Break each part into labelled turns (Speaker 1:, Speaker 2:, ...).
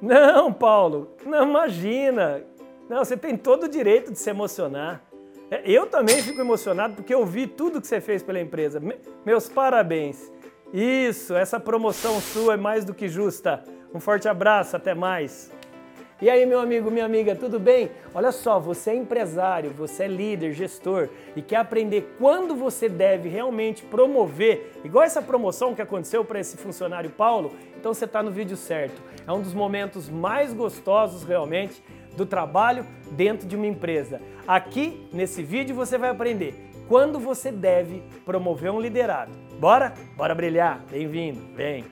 Speaker 1: Não, Paulo, não imagina. Não, você tem todo o direito de se emocionar. É, eu também fico emocionado porque eu vi tudo que você fez pela empresa. Meus parabéns. Isso, essa promoção sua é mais do que justa. Um forte abraço, até mais. E aí, meu amigo, minha amiga, tudo bem? Olha só, você é empresário, você é líder, gestor e quer aprender quando você deve realmente promover, igual essa promoção que aconteceu para esse funcionário Paulo, então você está no vídeo certo. É um dos momentos mais gostosos realmente do trabalho dentro de uma empresa. Aqui, nesse vídeo, você vai aprender quando você deve promover um liderado. Bora? Bora brilhar? Bem-vindo, vem!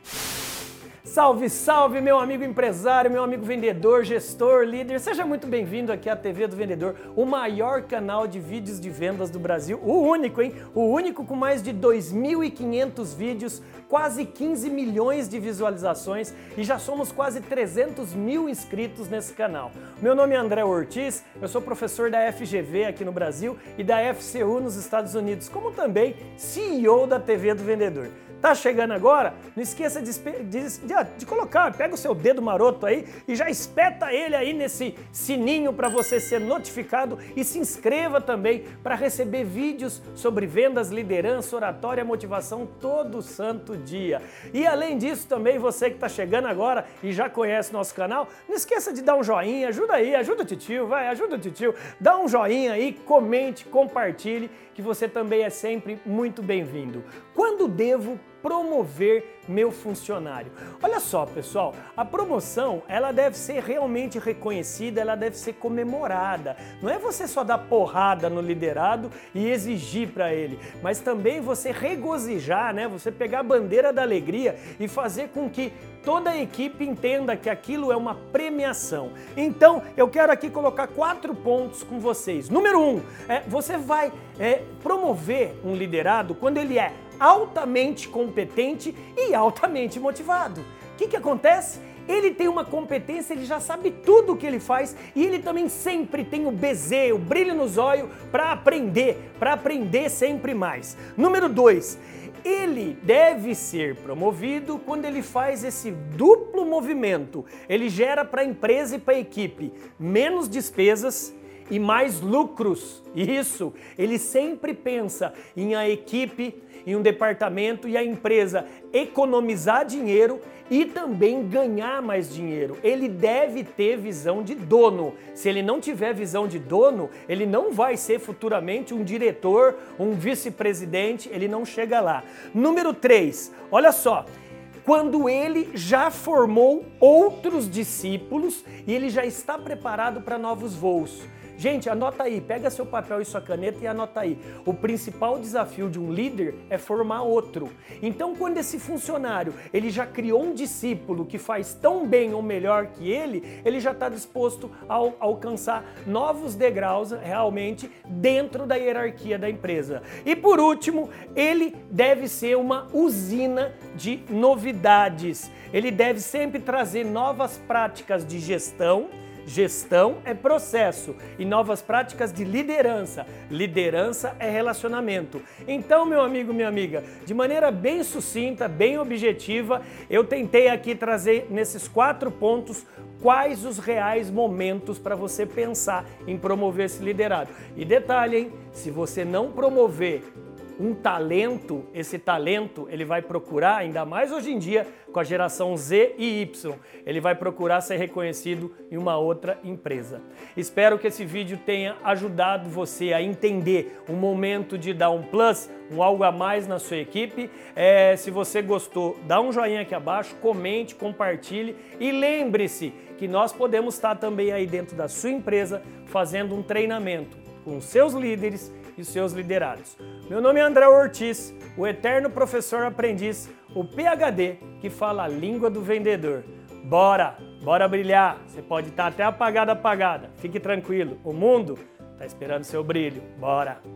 Speaker 1: Salve, salve, meu amigo empresário, meu amigo vendedor, gestor, líder. Seja muito bem-vindo aqui à TV do Vendedor, o maior canal de vídeos de vendas do Brasil. O único, hein? O único com mais de 2.500 vídeos, quase 15 milhões de visualizações e já somos quase 300 mil inscritos nesse canal. Meu nome é André Ortiz, eu sou professor da FGV aqui no Brasil e da FCU nos Estados Unidos, como também CEO da TV do Vendedor. Tá chegando agora? Não esqueça de, de, de, de, colocar, pega o seu dedo maroto aí e já espeta ele aí nesse sininho para você ser notificado e se inscreva também para receber vídeos sobre vendas, liderança, oratória, motivação todo santo dia. E além disso também você que está chegando agora e já conhece nosso canal, não esqueça de dar um joinha, ajuda aí, ajuda o titio, vai, ajuda o titio, dá um joinha aí, comente, compartilhe, que você também é sempre muito bem-vindo. Quando devo promover meu funcionário. Olha só, pessoal, a promoção, ela deve ser realmente reconhecida, ela deve ser comemorada. Não é você só dar porrada no liderado e exigir para ele, mas também você regozijar, né? Você pegar a bandeira da alegria e fazer com que toda a equipe entenda que aquilo é uma premiação. Então, eu quero aqui colocar quatro pontos com vocês. Número um, é, você vai é, promover um liderado quando ele é altamente competente e altamente motivado. O que, que acontece? Ele tem uma competência, ele já sabe tudo o que ele faz e ele também sempre tem o bezê, o brilho nos olhos para aprender, para aprender sempre mais. Número dois, ele deve ser promovido quando ele faz esse duplo movimento. Ele gera para a empresa e para a equipe menos despesas e mais lucros. Isso, ele sempre pensa em a equipe em um departamento e a empresa economizar dinheiro e também ganhar mais dinheiro. Ele deve ter visão de dono. Se ele não tiver visão de dono, ele não vai ser futuramente um diretor, um vice-presidente, ele não chega lá. Número 3, olha só quando ele já formou outros discípulos e ele já está preparado para novos voos. Gente, anota aí, pega seu papel e sua caneta e anota aí. O principal desafio de um líder é formar outro. Então, quando esse funcionário ele já criou um discípulo que faz tão bem ou melhor que ele, ele já está disposto a alcançar novos degraus realmente dentro da hierarquia da empresa. E por último, ele deve ser uma usina de novidades. Ele deve sempre trazer novas práticas de gestão Gestão é processo e novas práticas de liderança. Liderança é relacionamento. Então, meu amigo, minha amiga, de maneira bem sucinta, bem objetiva, eu tentei aqui trazer nesses quatro pontos quais os reais momentos para você pensar em promover esse liderado. E detalhe, hein? Se você não promover um talento, esse talento ele vai procurar, ainda mais hoje em dia com a geração Z e Y, ele vai procurar ser reconhecido em uma outra empresa. Espero que esse vídeo tenha ajudado você a entender o momento de dar um plus, um algo a mais na sua equipe. É, se você gostou, dá um joinha aqui abaixo, comente, compartilhe e lembre-se que nós podemos estar também aí dentro da sua empresa fazendo um treinamento com seus líderes e seus liderados. Meu nome é André Ortiz, o eterno professor aprendiz, o PhD que fala a língua do vendedor. Bora, bora brilhar. Você pode estar até apagado, apagada. Fique tranquilo, o mundo está esperando seu brilho. Bora.